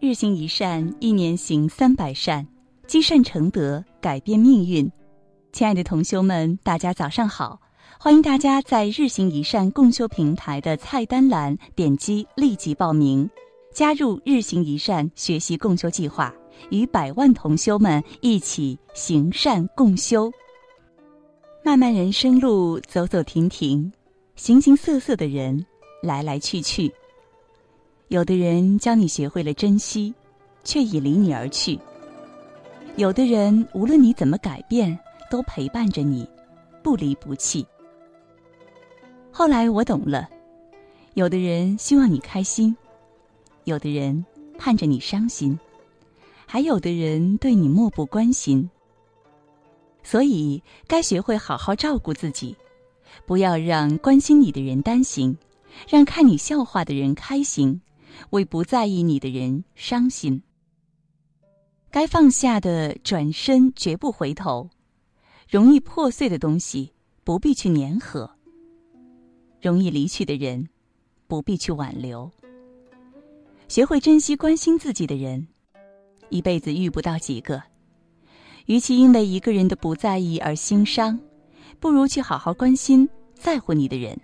日行一善，一年行三百善，积善成德，改变命运。亲爱的同修们，大家早上好！欢迎大家在日行一善共修平台的菜单栏点击立即报名，加入日行一善学习共修计划，与百万同修们一起行善共修。漫漫人生路，走走停停，形形色色的人来来去去。有的人教你学会了珍惜，却已离你而去；有的人无论你怎么改变，都陪伴着你，不离不弃。后来我懂了，有的人希望你开心，有的人盼着你伤心，还有的人对你漠不关心。所以，该学会好好照顾自己，不要让关心你的人担心，让看你笑话的人开心。为不在意你的人伤心。该放下的，转身绝不回头；容易破碎的东西，不必去粘合；容易离去的人，不必去挽留。学会珍惜关心自己的人，一辈子遇不到几个。与其因为一个人的不在意而心伤，不如去好好关心在乎你的人。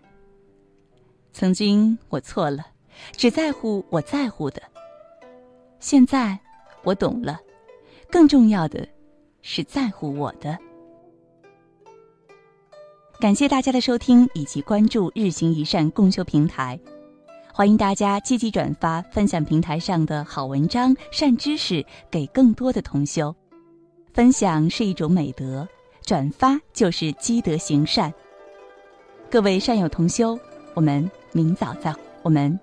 曾经我错了。只在乎我在乎的。现在我懂了，更重要的是在乎我的。感谢大家的收听以及关注日行一善共修平台，欢迎大家积极转发分享平台上的好文章、善知识给更多的同修。分享是一种美德，转发就是积德行善。各位善友同修，我们明早再我们。